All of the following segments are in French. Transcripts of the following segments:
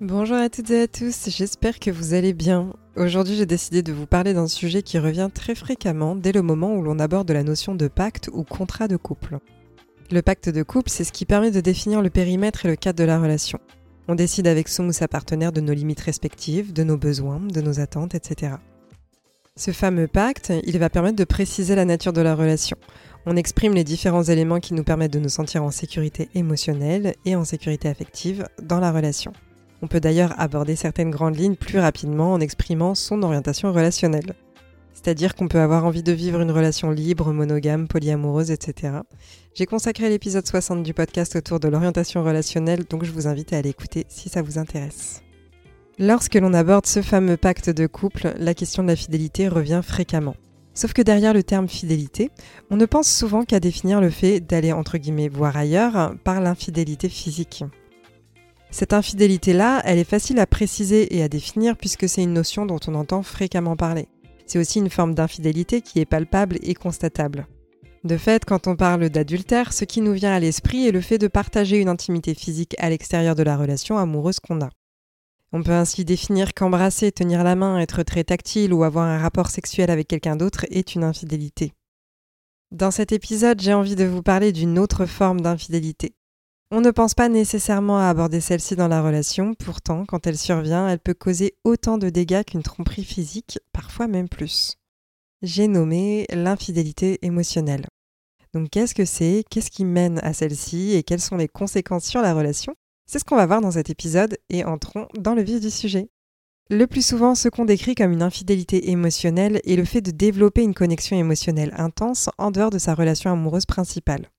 Bonjour à toutes et à tous, j'espère que vous allez bien. Aujourd'hui j'ai décidé de vous parler d'un sujet qui revient très fréquemment dès le moment où l'on aborde la notion de pacte ou contrat de couple. Le pacte de couple, c'est ce qui permet de définir le périmètre et le cadre de la relation. On décide avec son ou sa partenaire de nos limites respectives, de nos besoins, de nos attentes, etc. Ce fameux pacte, il va permettre de préciser la nature de la relation. On exprime les différents éléments qui nous permettent de nous sentir en sécurité émotionnelle et en sécurité affective dans la relation. On peut d'ailleurs aborder certaines grandes lignes plus rapidement en exprimant son orientation relationnelle. C'est-à-dire qu'on peut avoir envie de vivre une relation libre, monogame, polyamoureuse, etc. J'ai consacré l'épisode 60 du podcast autour de l'orientation relationnelle, donc je vous invite à aller écouter si ça vous intéresse. Lorsque l'on aborde ce fameux pacte de couple, la question de la fidélité revient fréquemment. Sauf que derrière le terme fidélité, on ne pense souvent qu'à définir le fait d'aller entre guillemets voir ailleurs par l'infidélité physique. Cette infidélité-là, elle est facile à préciser et à définir puisque c'est une notion dont on entend fréquemment parler. C'est aussi une forme d'infidélité qui est palpable et constatable. De fait, quand on parle d'adultère, ce qui nous vient à l'esprit est le fait de partager une intimité physique à l'extérieur de la relation amoureuse qu'on a. On peut ainsi définir qu'embrasser, tenir la main, être très tactile ou avoir un rapport sexuel avec quelqu'un d'autre est une infidélité. Dans cet épisode, j'ai envie de vous parler d'une autre forme d'infidélité, on ne pense pas nécessairement à aborder celle-ci dans la relation, pourtant, quand elle survient, elle peut causer autant de dégâts qu'une tromperie physique, parfois même plus. J'ai nommé l'infidélité émotionnelle. Donc qu'est-ce que c'est? Qu'est-ce qui mène à celle-ci? Et quelles sont les conséquences sur la relation? C'est ce qu'on va voir dans cet épisode et entrons dans le vif du sujet. Le plus souvent, ce qu'on décrit comme une infidélité émotionnelle est le fait de développer une connexion émotionnelle intense en dehors de sa relation amoureuse principale.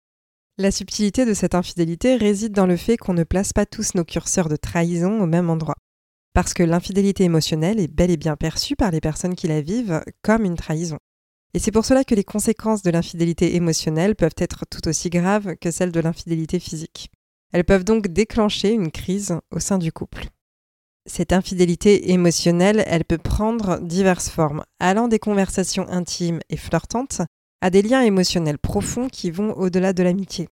La subtilité de cette infidélité réside dans le fait qu'on ne place pas tous nos curseurs de trahison au même endroit. Parce que l'infidélité émotionnelle est bel et bien perçue par les personnes qui la vivent comme une trahison. Et c'est pour cela que les conséquences de l'infidélité émotionnelle peuvent être tout aussi graves que celles de l'infidélité physique. Elles peuvent donc déclencher une crise au sein du couple. Cette infidélité émotionnelle, elle peut prendre diverses formes, allant des conversations intimes et flirtantes à des liens émotionnels profonds qui vont au-delà de l'amitié.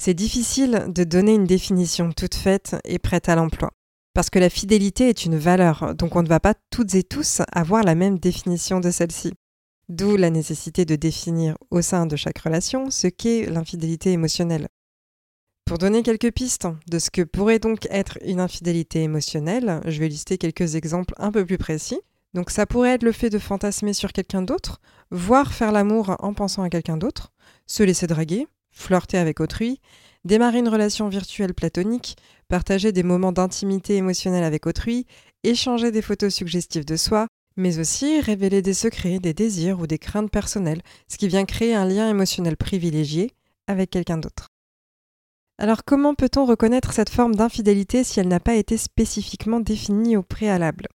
C'est difficile de donner une définition toute faite et prête à l'emploi, parce que la fidélité est une valeur, donc on ne va pas toutes et tous avoir la même définition de celle-ci. D'où la nécessité de définir au sein de chaque relation ce qu'est l'infidélité émotionnelle. Pour donner quelques pistes de ce que pourrait donc être une infidélité émotionnelle, je vais lister quelques exemples un peu plus précis. Donc ça pourrait être le fait de fantasmer sur quelqu'un d'autre, voire faire l'amour en pensant à quelqu'un d'autre, se laisser draguer, flirter avec autrui, démarrer une relation virtuelle platonique, partager des moments d'intimité émotionnelle avec autrui, échanger des photos suggestives de soi, mais aussi révéler des secrets, des désirs ou des craintes personnelles, ce qui vient créer un lien émotionnel privilégié avec quelqu'un d'autre. Alors comment peut-on reconnaître cette forme d'infidélité si elle n'a pas été spécifiquement définie au préalable?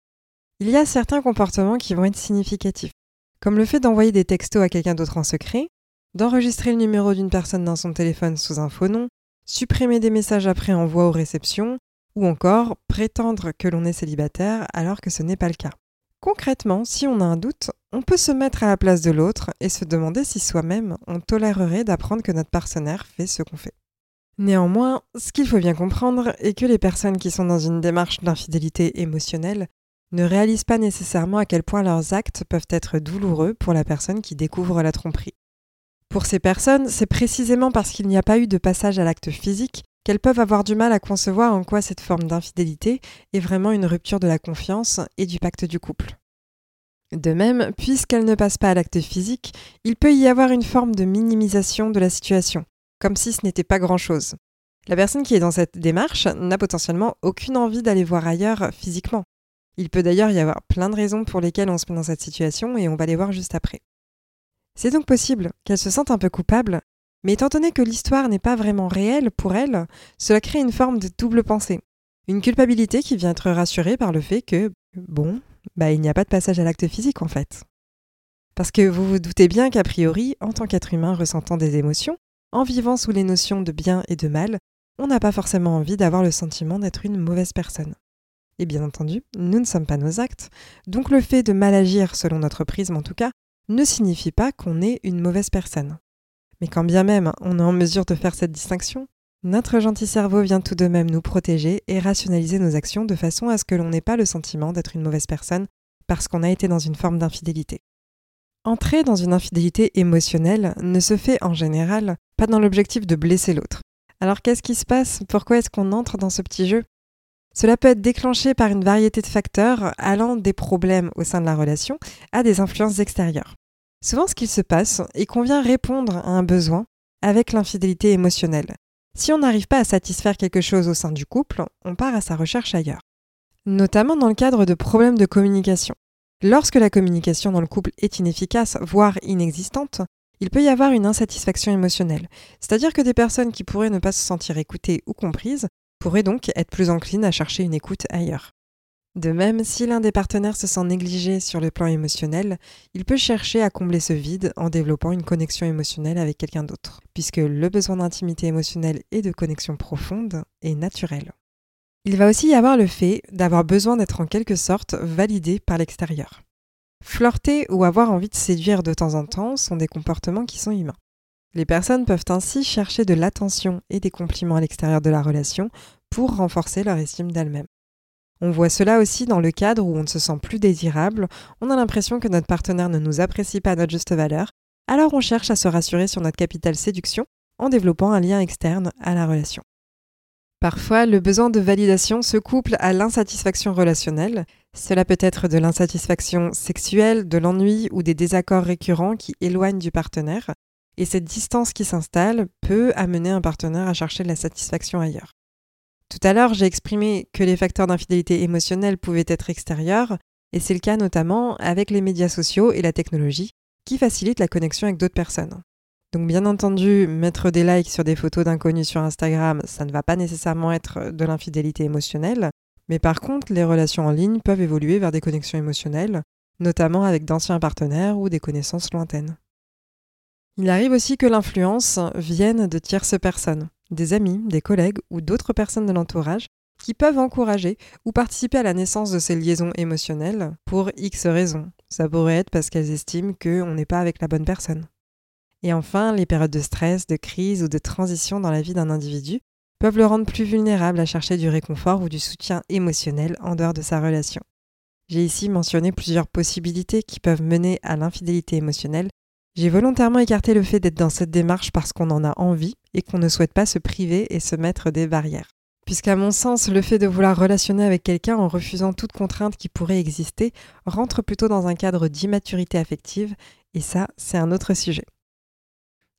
Il y a certains comportements qui vont être significatifs, comme le fait d'envoyer des textos à quelqu'un d'autre en secret, d'enregistrer le numéro d'une personne dans son téléphone sous un faux nom, supprimer des messages après envoi ou réception, ou encore prétendre que l'on est célibataire alors que ce n'est pas le cas. Concrètement, si on a un doute, on peut se mettre à la place de l'autre et se demander si soi-même on tolérerait d'apprendre que notre partenaire fait ce qu'on fait. Néanmoins, ce qu'il faut bien comprendre est que les personnes qui sont dans une démarche d'infidélité émotionnelle ne réalisent pas nécessairement à quel point leurs actes peuvent être douloureux pour la personne qui découvre la tromperie. Pour ces personnes, c'est précisément parce qu'il n'y a pas eu de passage à l'acte physique qu'elles peuvent avoir du mal à concevoir en quoi cette forme d'infidélité est vraiment une rupture de la confiance et du pacte du couple. De même, puisqu'elles ne passent pas à l'acte physique, il peut y avoir une forme de minimisation de la situation, comme si ce n'était pas grand-chose. La personne qui est dans cette démarche n'a potentiellement aucune envie d'aller voir ailleurs physiquement. Il peut d'ailleurs y avoir plein de raisons pour lesquelles on se met dans cette situation et on va les voir juste après. C'est donc possible qu'elle se sente un peu coupable, mais étant donné que l'histoire n'est pas vraiment réelle pour elle, cela crée une forme de double pensée. Une culpabilité qui vient être rassurée par le fait que, bon, bah il n'y a pas de passage à l'acte physique en fait. Parce que vous vous doutez bien qu'a priori, en tant qu'être humain ressentant des émotions, en vivant sous les notions de bien et de mal, on n'a pas forcément envie d'avoir le sentiment d'être une mauvaise personne. Et bien entendu, nous ne sommes pas nos actes, donc le fait de mal agir, selon notre prisme en tout cas, ne signifie pas qu'on est une mauvaise personne. Mais quand bien même on est en mesure de faire cette distinction, notre gentil cerveau vient tout de même nous protéger et rationaliser nos actions de façon à ce que l'on n'ait pas le sentiment d'être une mauvaise personne parce qu'on a été dans une forme d'infidélité. Entrer dans une infidélité émotionnelle ne se fait en général pas dans l'objectif de blesser l'autre. Alors qu'est-ce qui se passe? Pourquoi est-ce qu'on entre dans ce petit jeu? Cela peut être déclenché par une variété de facteurs allant des problèmes au sein de la relation à des influences extérieures. Souvent ce qu'il se passe est qu'on vient répondre à un besoin avec l'infidélité émotionnelle. Si on n'arrive pas à satisfaire quelque chose au sein du couple, on part à sa recherche ailleurs. Notamment dans le cadre de problèmes de communication. Lorsque la communication dans le couple est inefficace, voire inexistante, il peut y avoir une insatisfaction émotionnelle. C'est-à-dire que des personnes qui pourraient ne pas se sentir écoutées ou comprises pourraient donc être plus enclines à chercher une écoute ailleurs. De même, si l'un des partenaires se sent négligé sur le plan émotionnel, il peut chercher à combler ce vide en développant une connexion émotionnelle avec quelqu'un d'autre, puisque le besoin d'intimité émotionnelle et de connexion profonde est naturel. Il va aussi y avoir le fait d'avoir besoin d'être en quelque sorte validé par l'extérieur. Flirter ou avoir envie de séduire de temps en temps sont des comportements qui sont humains. Les personnes peuvent ainsi chercher de l'attention et des compliments à l'extérieur de la relation pour renforcer leur estime d'elle-même. On voit cela aussi dans le cadre où on ne se sent plus désirable, on a l'impression que notre partenaire ne nous apprécie pas à notre juste valeur, alors on cherche à se rassurer sur notre capital séduction en développant un lien externe à la relation. Parfois, le besoin de validation se couple à l'insatisfaction relationnelle. Cela peut être de l'insatisfaction sexuelle, de l'ennui ou des désaccords récurrents qui éloignent du partenaire. Et cette distance qui s'installe peut amener un partenaire à chercher de la satisfaction ailleurs. Tout à l'heure, j'ai exprimé que les facteurs d'infidélité émotionnelle pouvaient être extérieurs, et c'est le cas notamment avec les médias sociaux et la technologie, qui facilitent la connexion avec d'autres personnes. Donc bien entendu, mettre des likes sur des photos d'inconnus sur Instagram, ça ne va pas nécessairement être de l'infidélité émotionnelle, mais par contre, les relations en ligne peuvent évoluer vers des connexions émotionnelles, notamment avec d'anciens partenaires ou des connaissances lointaines. Il arrive aussi que l'influence vienne de tierces personnes, des amis, des collègues ou d'autres personnes de l'entourage qui peuvent encourager ou participer à la naissance de ces liaisons émotionnelles pour X raisons. Ça pourrait être parce qu'elles estiment qu'on n'est pas avec la bonne personne. Et enfin, les périodes de stress, de crise ou de transition dans la vie d'un individu peuvent le rendre plus vulnérable à chercher du réconfort ou du soutien émotionnel en dehors de sa relation. J'ai ici mentionné plusieurs possibilités qui peuvent mener à l'infidélité émotionnelle. J'ai volontairement écarté le fait d'être dans cette démarche parce qu'on en a envie et qu'on ne souhaite pas se priver et se mettre des barrières. Puisqu'à mon sens, le fait de vouloir relationner avec quelqu'un en refusant toute contrainte qui pourrait exister rentre plutôt dans un cadre d'immaturité affective, et ça, c'est un autre sujet.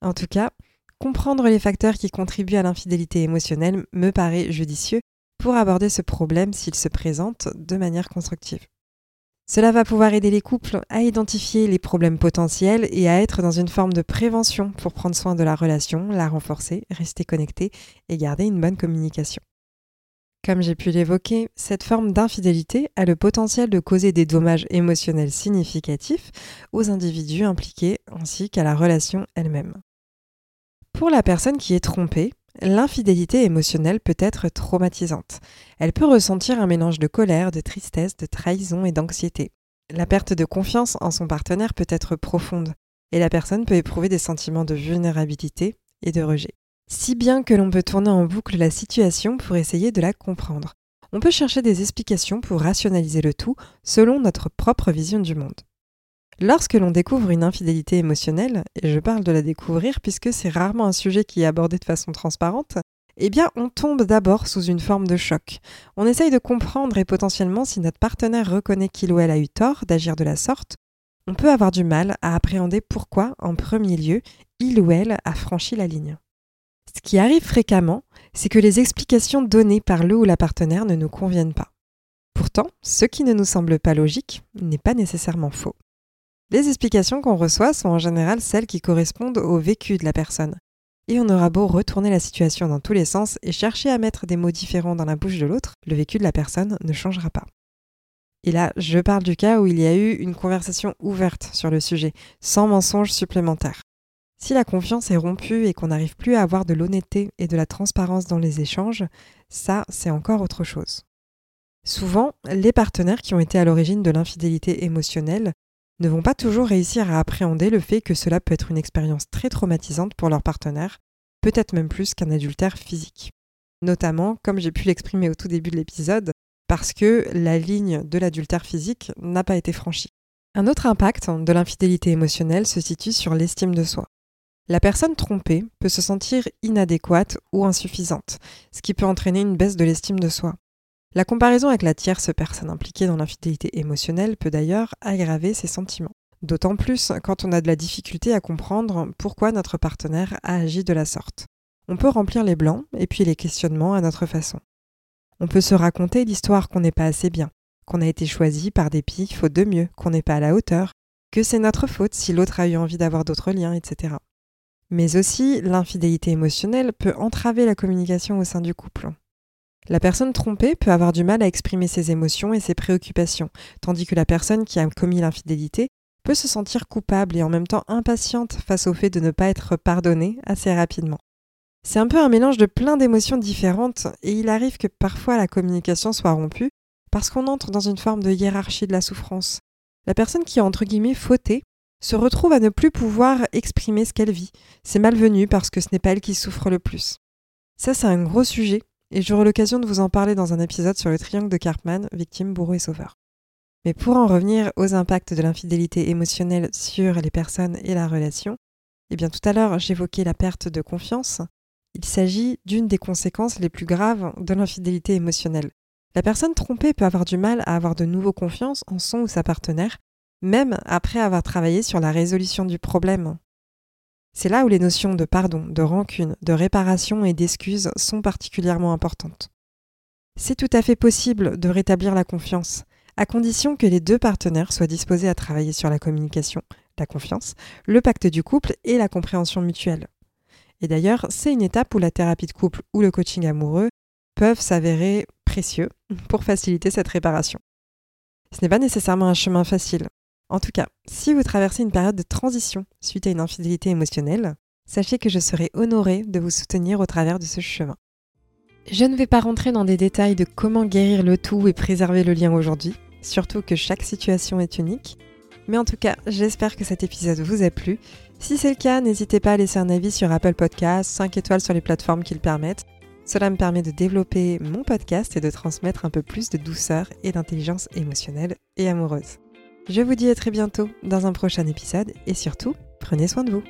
En tout cas, comprendre les facteurs qui contribuent à l'infidélité émotionnelle me paraît judicieux pour aborder ce problème s'il se présente de manière constructive. Cela va pouvoir aider les couples à identifier les problèmes potentiels et à être dans une forme de prévention pour prendre soin de la relation, la renforcer, rester connecté et garder une bonne communication. Comme j'ai pu l'évoquer, cette forme d'infidélité a le potentiel de causer des dommages émotionnels significatifs aux individus impliqués ainsi qu'à la relation elle-même. Pour la personne qui est trompée, l'infidélité émotionnelle peut être traumatisante. Elle peut ressentir un mélange de colère, de tristesse, de trahison et d'anxiété. La perte de confiance en son partenaire peut être profonde, et la personne peut éprouver des sentiments de vulnérabilité et de rejet. Si bien que l'on peut tourner en boucle la situation pour essayer de la comprendre. On peut chercher des explications pour rationaliser le tout selon notre propre vision du monde. Lorsque l'on découvre une infidélité émotionnelle, et je parle de la découvrir puisque c'est rarement un sujet qui est abordé de façon transparente, eh bien on tombe d'abord sous une forme de choc. On essaye de comprendre et potentiellement si notre partenaire reconnaît qu'il ou elle a eu tort d'agir de la sorte, on peut avoir du mal à appréhender pourquoi, en premier lieu, il ou elle a franchi la ligne. Ce qui arrive fréquemment, c'est que les explications données par le ou la partenaire ne nous conviennent pas. Pourtant, ce qui ne nous semble pas logique n'est pas nécessairement faux. Les explications qu'on reçoit sont en général celles qui correspondent au vécu de la personne. Et on aura beau retourner la situation dans tous les sens et chercher à mettre des mots différents dans la bouche de l'autre, le vécu de la personne ne changera pas. Et là, je parle du cas où il y a eu une conversation ouverte sur le sujet, sans mensonge supplémentaire. Si la confiance est rompue et qu'on n'arrive plus à avoir de l'honnêteté et de la transparence dans les échanges, ça, c'est encore autre chose. Souvent, les partenaires qui ont été à l'origine de l'infidélité émotionnelle ne vont pas toujours réussir à appréhender le fait que cela peut être une expérience très traumatisante pour leur partenaire, peut-être même plus qu'un adultère physique. Notamment, comme j'ai pu l'exprimer au tout début de l'épisode, parce que la ligne de l'adultère physique n'a pas été franchie. Un autre impact de l'infidélité émotionnelle se situe sur l'estime de soi. La personne trompée peut se sentir inadéquate ou insuffisante, ce qui peut entraîner une baisse de l'estime de soi. La comparaison avec la tierce personne impliquée dans l'infidélité émotionnelle peut d'ailleurs aggraver ses sentiments. D'autant plus quand on a de la difficulté à comprendre pourquoi notre partenaire a agi de la sorte. On peut remplir les blancs et puis les questionnements à notre façon. On peut se raconter l'histoire qu'on n'est pas assez bien, qu'on a été choisi par dépit faute de mieux, qu'on n'est pas à la hauteur, que c'est notre faute si l'autre a eu envie d'avoir d'autres liens, etc. Mais aussi, l'infidélité émotionnelle peut entraver la communication au sein du couple. La personne trompée peut avoir du mal à exprimer ses émotions et ses préoccupations, tandis que la personne qui a commis l'infidélité peut se sentir coupable et en même temps impatiente face au fait de ne pas être pardonnée assez rapidement. C'est un peu un mélange de plein d'émotions différentes et il arrive que parfois la communication soit rompue parce qu'on entre dans une forme de hiérarchie de la souffrance. La personne qui a entre guillemets fauté se retrouve à ne plus pouvoir exprimer ce qu'elle vit. C'est malvenu parce que ce n'est pas elle qui souffre le plus. Ça, c'est un gros sujet, et j'aurai l'occasion de vous en parler dans un épisode sur le triangle de Cartman, victime, bourreau et sauveur. Mais pour en revenir aux impacts de l'infidélité émotionnelle sur les personnes et la relation, eh bien tout à l'heure j'évoquais la perte de confiance. Il s'agit d'une des conséquences les plus graves de l'infidélité émotionnelle. La personne trompée peut avoir du mal à avoir de nouveau confiance en son ou sa partenaire même après avoir travaillé sur la résolution du problème. C'est là où les notions de pardon, de rancune, de réparation et d'excuse sont particulièrement importantes. C'est tout à fait possible de rétablir la confiance, à condition que les deux partenaires soient disposés à travailler sur la communication, la confiance, le pacte du couple et la compréhension mutuelle. Et d'ailleurs, c'est une étape où la thérapie de couple ou le coaching amoureux peuvent s'avérer précieux pour faciliter cette réparation. Ce n'est pas nécessairement un chemin facile. En tout cas, si vous traversez une période de transition suite à une infidélité émotionnelle, sachez que je serai honorée de vous soutenir au travers de ce chemin. Je ne vais pas rentrer dans des détails de comment guérir le tout et préserver le lien aujourd'hui, surtout que chaque situation est unique. Mais en tout cas, j'espère que cet épisode vous a plu. Si c'est le cas, n'hésitez pas à laisser un avis sur Apple Podcasts, 5 étoiles sur les plateformes qui le permettent. Cela me permet de développer mon podcast et de transmettre un peu plus de douceur et d'intelligence émotionnelle et amoureuse. Je vous dis à très bientôt dans un prochain épisode et surtout, prenez soin de vous.